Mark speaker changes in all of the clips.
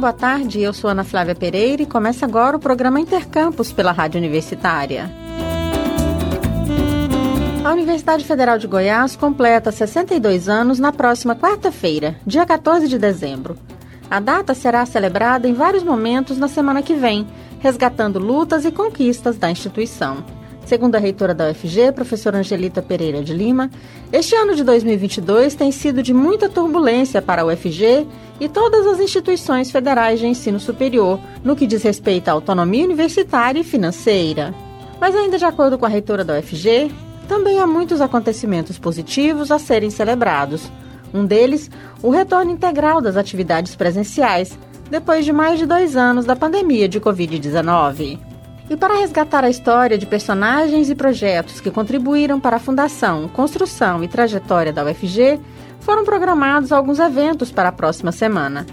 Speaker 1: boa tarde. Eu sou Ana Flávia Pereira e começa agora o programa Intercampus pela Rádio Universitária. A Universidade Federal de Goiás completa 62 anos na próxima quarta-feira, dia 14 de dezembro. A data será celebrada em vários momentos na semana que vem, resgatando lutas e conquistas da instituição. Segundo a reitora da UFG, professora Angelita Pereira de Lima, este ano de 2022 tem sido de muita turbulência para a UFG e todas as instituições federais de ensino superior, no que diz respeito à autonomia universitária e financeira. Mas, ainda de acordo com a reitora da UFG, também há muitos acontecimentos positivos a serem celebrados. Um deles, o retorno integral das atividades presenciais, depois de mais de dois anos da pandemia de Covid-19. E para resgatar a história de personagens e projetos que contribuíram para a fundação, construção e trajetória da UFG, foram programados alguns eventos para a próxima semana.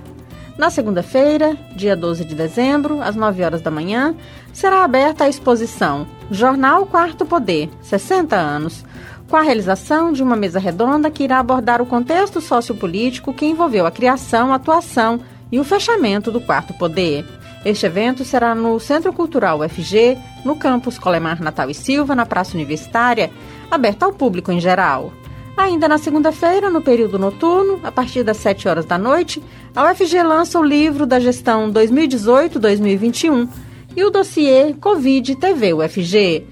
Speaker 1: Na segunda-feira, dia 12 de dezembro, às 9 horas da manhã, será aberta a exposição Jornal Quarto Poder 60 anos, com a realização de uma mesa redonda que irá abordar o contexto sociopolítico que envolveu a criação, atuação e o fechamento do Quarto Poder. Este evento será no Centro Cultural UFG, no campus Colemar Natal e Silva, na Praça Universitária, aberto ao público em geral. Ainda na segunda-feira, no período noturno, a partir das 7 horas da noite, a UFG lança o livro da gestão 2018-2021 e o dossiê Covid TV UFG.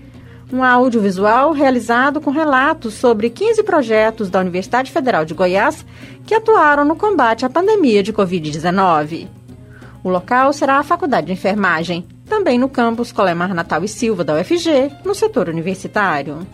Speaker 1: Um audiovisual realizado com relatos sobre 15 projetos da Universidade Federal de Goiás que atuaram no combate à pandemia de Covid-19. O local será a Faculdade de Enfermagem, também no campus Colemar Natal e Silva da UFG, no setor universitário.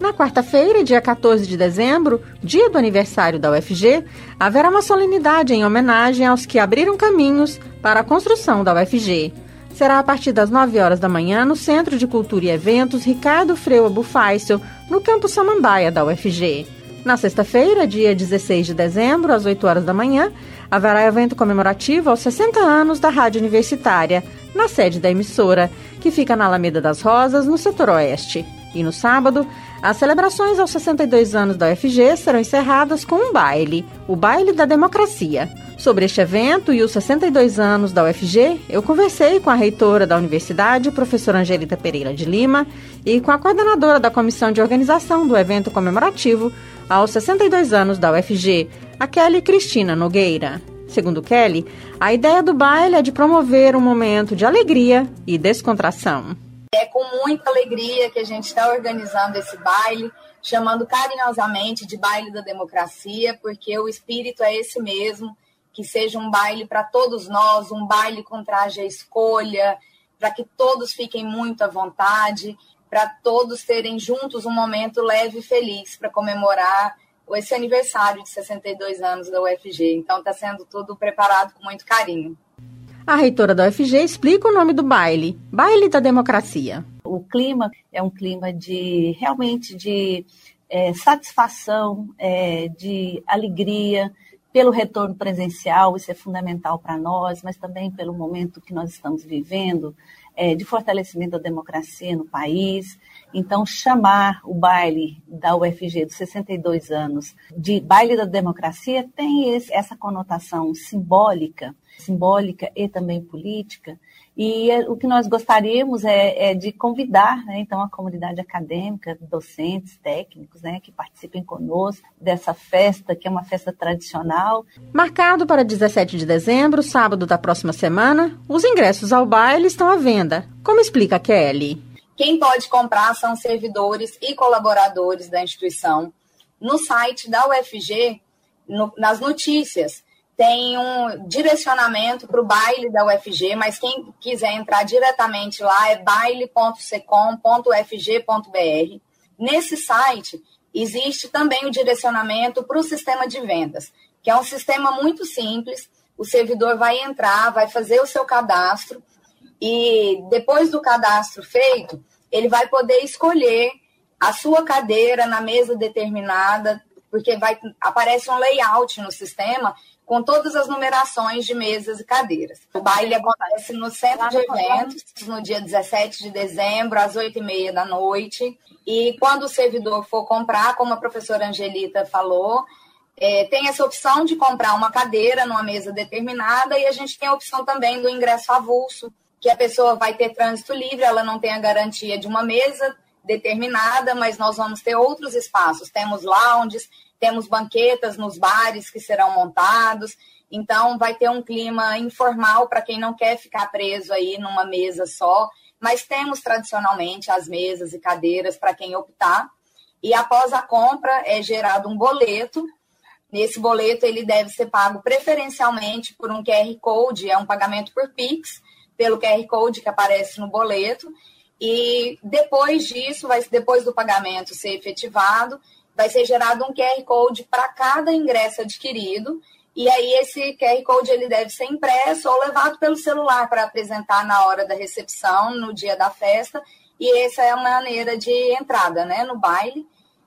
Speaker 1: Na quarta-feira, dia 14 de dezembro, dia do aniversário da UFG, haverá uma solenidade em homenagem aos que abriram caminhos para a construção da UFG. Será a partir das 9 horas da manhã no Centro de Cultura e Eventos Ricardo Freu Abufácio, no Campo Samambaia da UFG. Na sexta-feira, dia 16 de dezembro, às 8 horas da manhã, haverá evento comemorativo aos 60 anos da Rádio Universitária, na sede da emissora, que fica na Alameda das Rosas, no setor oeste. E no sábado, as celebrações aos 62 anos da UFG serão encerradas com um baile, o Baile da Democracia. Sobre este evento e os 62 anos da UFG, eu conversei com a reitora da universidade, professora Angelita Pereira de Lima, e com a coordenadora da comissão de organização do evento comemorativo aos 62 anos da UFG, a Kelly Cristina Nogueira. Segundo Kelly, a ideia do baile é de promover um momento de alegria e descontração.
Speaker 2: É com muita alegria que a gente está organizando esse baile, chamando carinhosamente de baile da democracia, porque o espírito é esse mesmo, que seja um baile para todos nós, um baile com traje à escolha, para que todos fiquem muito à vontade, para todos terem juntos um momento leve e feliz para comemorar esse aniversário de 62 anos da UFG. Então está sendo tudo preparado com muito carinho.
Speaker 1: A reitora da UFG explica o nome do baile, Baile da Democracia.
Speaker 3: O clima é um clima de realmente de é, satisfação, é, de alegria pelo retorno presencial, isso é fundamental para nós, mas também pelo momento que nós estamos vivendo, é, de fortalecimento da democracia no país. Então, chamar o baile da UFG dos 62 anos de baile da democracia tem esse, essa conotação simbólica simbólica e também política. E é, o que nós gostaríamos é, é de convidar, né, então, a comunidade acadêmica, docentes, técnicos, né, que participem conosco dessa festa, que é uma festa tradicional.
Speaker 1: Marcado para 17 de dezembro, sábado da próxima semana, os ingressos ao baile estão à venda. Como explica Kelly?
Speaker 2: Quem pode comprar são servidores e colaboradores da instituição. No site da UFG, no, nas notícias, tem um direcionamento para o baile da UFG, mas quem quiser entrar diretamente lá é baile.secom.ufg.br. Nesse site existe também o direcionamento para o sistema de vendas, que é um sistema muito simples. O servidor vai entrar, vai fazer o seu cadastro e depois do cadastro feito, ele vai poder escolher a sua cadeira na mesa determinada, porque vai aparece um layout no sistema com todas as numerações de mesas e cadeiras. O baile acontece no centro de eventos, no dia 17 de dezembro, às 8h30 da noite. E quando o servidor for comprar, como a professora Angelita falou, é, tem essa opção de comprar uma cadeira numa mesa determinada e a gente tem a opção também do ingresso avulso, que a pessoa vai ter trânsito livre, ela não tem a garantia de uma mesa determinada, mas nós vamos ter outros espaços. Temos lounges, temos banquetas nos bares que serão montados. Então, vai ter um clima informal para quem não quer ficar preso aí numa mesa só. Mas temos tradicionalmente as mesas e cadeiras para quem optar. E após a compra é gerado um boleto. Nesse boleto ele deve ser pago preferencialmente por um QR Code, é um pagamento por Pix, pelo QR Code que aparece no boleto. E depois disso, vai, depois do pagamento ser efetivado, vai ser gerado um QR Code para cada ingresso adquirido. E aí esse QR Code ele deve ser impresso ou levado pelo celular para apresentar na hora da recepção, no dia da festa. E essa é a maneira de entrada, né, no baile.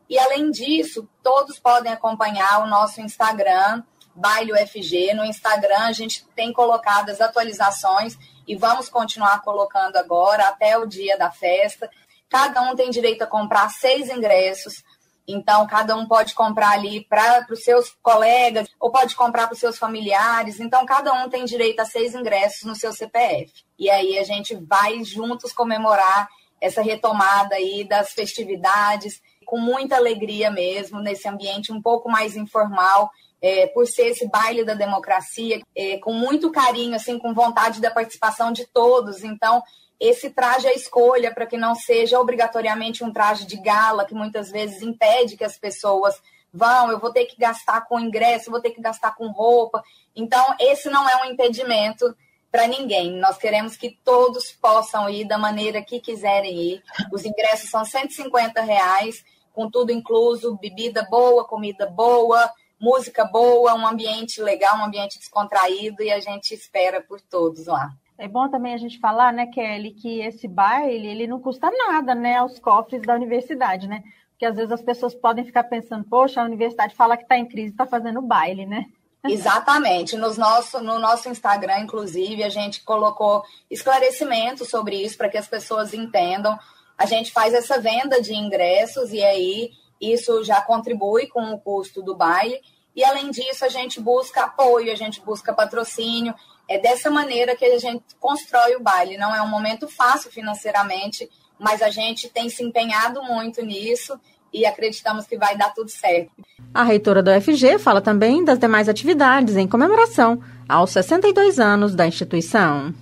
Speaker 2: E além disso, todos podem acompanhar o nosso Instagram, Baile UFG. No Instagram a gente tem colocado as atualizações e vamos continuar colocando agora até o dia da festa. Cada um tem direito a comprar seis ingressos. Então, cada um pode comprar ali para os seus colegas ou pode comprar para os seus familiares. Então, cada um tem direito a seis ingressos no seu CPF. E aí a gente vai juntos comemorar essa retomada aí das festividades com muita alegria mesmo, nesse ambiente um pouco mais informal é, por ser esse baile da democracia, é, com muito carinho, assim, com vontade da participação de todos. Então, esse traje é escolha para que não seja obrigatoriamente um traje de gala, que muitas vezes impede que as pessoas vão, eu vou ter que gastar com ingresso, vou ter que gastar com roupa. Então, esse não é um impedimento para ninguém. Nós queremos que todos possam ir da maneira que quiserem ir. Os ingressos são 150 reais, com tudo incluso, bebida boa, comida boa, música boa, um ambiente legal, um ambiente descontraído e a gente espera por todos lá.
Speaker 1: É bom também a gente falar, né, Kelly, que esse baile ele não custa nada, né, aos cofres da universidade, né? Porque às vezes as pessoas podem ficar pensando, poxa, a universidade fala que está em crise, está fazendo baile, né?
Speaker 2: Exatamente. Nos nosso, no nosso Instagram, inclusive, a gente colocou esclarecimentos sobre isso para que as pessoas entendam. A gente faz essa venda de ingressos e aí isso já contribui com o custo do baile. E além disso, a gente busca apoio, a gente busca patrocínio. É dessa maneira que a gente constrói o baile. Não é um momento fácil financeiramente, mas a gente tem se empenhado muito nisso e acreditamos que vai dar tudo certo.
Speaker 1: A reitora do UFG fala também das demais atividades em comemoração aos 62 anos da instituição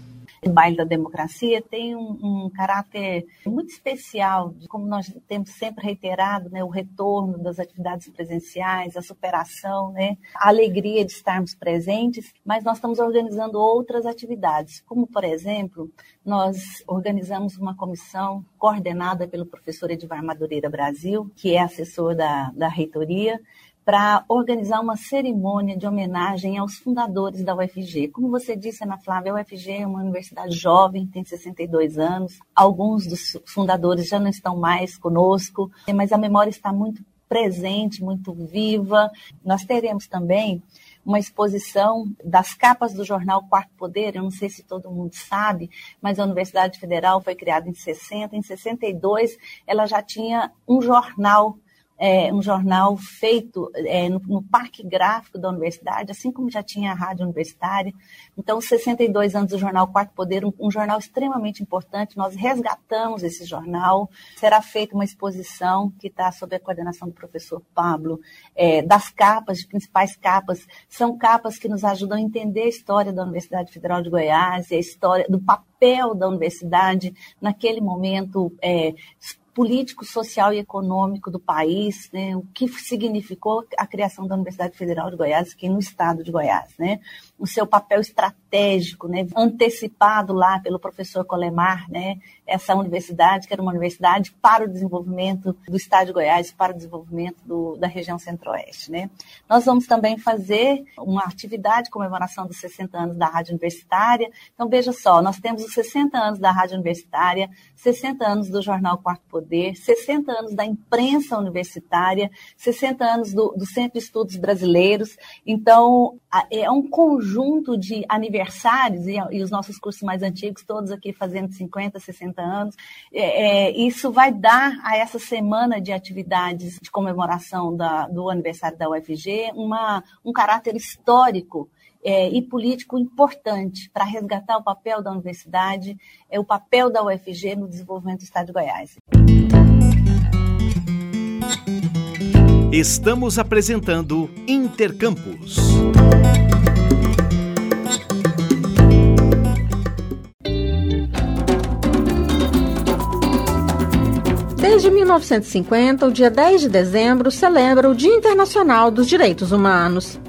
Speaker 3: o baile da democracia tem um, um, caráter muito especial, como nós temos sempre reiterado, né, o retorno das atividades presenciais, a superação, né, a alegria de estarmos presentes, mas nós estamos organizando outras atividades, como, por exemplo, nós organizamos uma comissão coordenada pelo professor Edivar Madureira Brasil, que é assessor da, da reitoria, para organizar uma cerimônia de homenagem aos fundadores da UFG. Como você disse, Ana Flávia, a UFG é uma universidade jovem, tem 62 anos. Alguns dos fundadores já não estão mais conosco, mas a memória está muito presente, muito viva. Nós teremos também uma exposição das capas do jornal Quarto Poder. Eu não sei se todo mundo sabe, mas a Universidade Federal foi criada em 60. Em 62, ela já tinha um jornal é, um jornal feito é, no, no, Parque Gráfico da Universidade, assim como já tinha a Rádio Universitária. Então, 62 anos do jornal Quarto Poder, um, um, jornal extremamente importante. Nós resgatamos esse jornal. Será feita uma exposição que está sob a coordenação do professor Pablo, é, das capas, de principais capas. São capas que nos ajudam a entender a história da Universidade Federal de Goiás a história do papel da universidade naquele momento é, político, social e econômico do país, né, o que significou a criação da Universidade Federal de Goiás aqui no estado de Goiás, né, o seu papel estratégico, né, antecipado lá pelo professor Colemar, né, essa universidade que era uma universidade para o desenvolvimento do estado de Goiás, para o desenvolvimento do, da região centro-oeste, né. Nós vamos também fazer uma atividade de comemoração dos 60 anos da Rádio Universitária. Então veja só, nós temos os 60 anos da Rádio Universitária, 60 anos do jornal Quarto Poder Poder, 60 anos da imprensa universitária, 60 anos do, do Centro de Estudos Brasileiros. Então, é um conjunto de aniversários aniversários, e, e, os nossos cursos mais antigos, todos aqui fazendo 50, 60 anos, é, é, isso vai dar a essa semana de atividades de comemoração da, do aniversário da UFG uma, um caráter histórico é, e político importante para resgatar o papel da universidade, é o papel da UFG no desenvolvimento do Estado de Goiás.
Speaker 4: Estamos apresentando Intercampus.
Speaker 1: 1950, o dia 10 de dezembro celebra o Dia Internacional dos Direitos Humanos.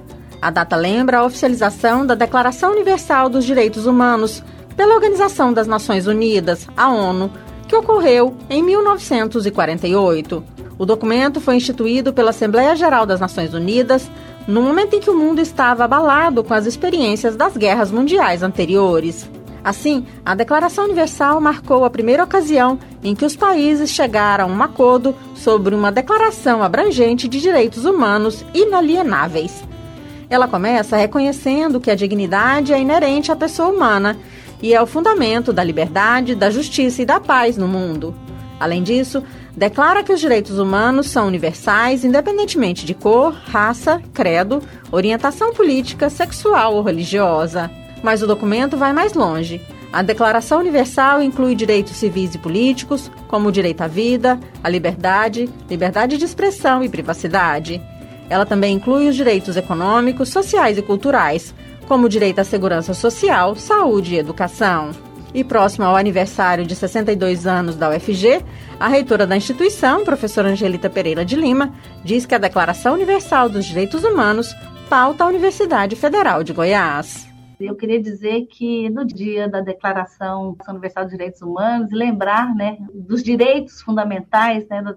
Speaker 1: A data lembra a oficialização da Declaração Universal dos Direitos Humanos pela Organização das Nações Unidas, a ONU, que ocorreu em 1948. O documento foi instituído pela Assembleia Geral das Nações Unidas no momento em que o mundo estava abalado com as experiências das guerras mundiais anteriores. Assim, a Declaração Universal marcou a primeira ocasião em que os países chegaram a um acordo sobre uma declaração abrangente de direitos humanos inalienáveis. Ela começa reconhecendo que a dignidade é inerente à pessoa humana e é o fundamento da liberdade, da justiça e da paz no mundo. Além disso, declara que os direitos humanos são universais, independentemente de cor, raça, credo, orientação política, sexual ou religiosa. Mas o documento vai mais longe. A Declaração Universal inclui direitos civis e políticos, como o direito à vida, à liberdade, liberdade de expressão e privacidade. Ela também inclui os direitos econômicos, sociais e culturais, como o direito à segurança social, saúde e educação. E próximo ao aniversário de 62 anos da UFG, a reitora da instituição, professora Angelita Pereira de Lima, diz que a Declaração Universal dos Direitos Humanos pauta a Universidade Federal de Goiás.
Speaker 3: Eu queria dizer que no dia da Declaração Universal dos Direitos Humanos, lembrar né, dos direitos fundamentais né, da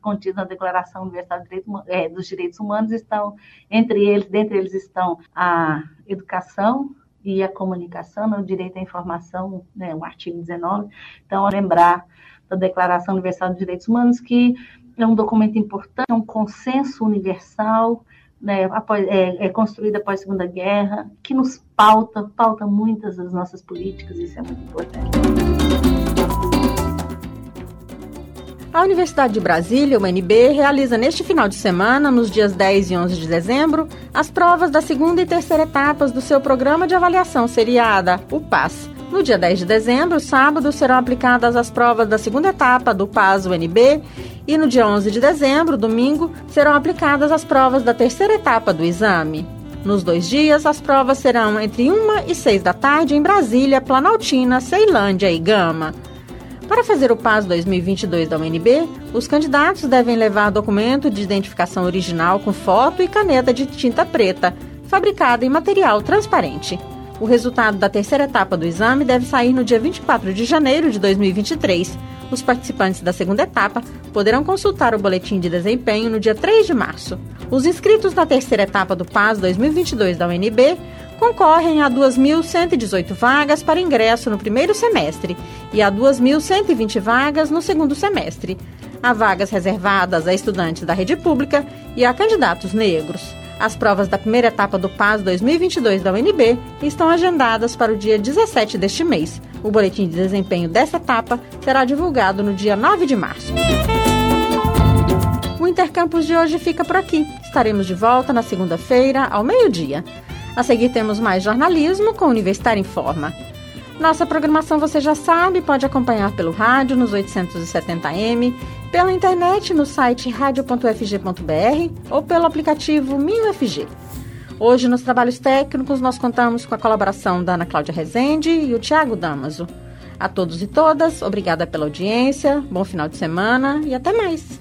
Speaker 3: contidos na Declaração Universal dos Direitos, é, dos Direitos Humanos, estão, entre eles, dentre eles estão a educação, e a comunicação, né, o direito à informação, né, o artigo 19. Então, lembrar da Declaração Universal dos Direitos Humanos, que é um documento importante, é um consenso universal né, após, é, é, construída após a Segunda Guerra, que nos pauta, pauta muitas das nossas políticas, isso é muito importante.
Speaker 1: A Universidade de Brasília, UNB, realiza neste final de semana, nos dias 10 e 11 de dezembro, as provas da segunda e terceira etapas do seu programa de avaliação seriada, o PAS. No dia 10 de dezembro, sábado, serão aplicadas as provas da segunda etapa do PAS UNB e no dia 11 de dezembro, domingo, serão aplicadas as provas da terceira etapa do exame. Nos dois dias, as provas serão entre 1 e 6 da tarde em Brasília, Planaltina, Ceilândia e Gama. Para fazer o PAS 2022 da UNB, os candidatos devem levar documento de identificação original com foto e caneta de tinta preta, fabricada em material transparente. O resultado da terceira etapa do exame deve sair no dia 24 de janeiro de 2023 os participantes da segunda etapa poderão consultar o boletim de desempenho no dia 3 de março. Os inscritos na terceira etapa do PAS 2022 da UNB concorrem a 2.118 vagas para ingresso no primeiro semestre e a 2.120 vagas no segundo semestre. Há vagas reservadas a estudantes da rede pública e a candidatos negros. As provas da primeira etapa do PAS 2022 da UNB estão agendadas para o dia 17 deste mês. O boletim de desempenho dessa etapa será divulgado no dia 9 de março. O Intercampus de hoje fica por aqui. Estaremos de volta na segunda-feira, ao meio-dia. A seguir temos mais jornalismo com Universitário em Forma. Nossa programação você já sabe, pode acompanhar pelo rádio nos 870m, pela internet no site radio.fg.br ou pelo aplicativo MinUFG. Hoje, nos trabalhos técnicos, nós contamos com a colaboração da Ana Cláudia Rezende e o Tiago Damaso. A todos e todas, obrigada pela audiência, bom final de semana e até mais!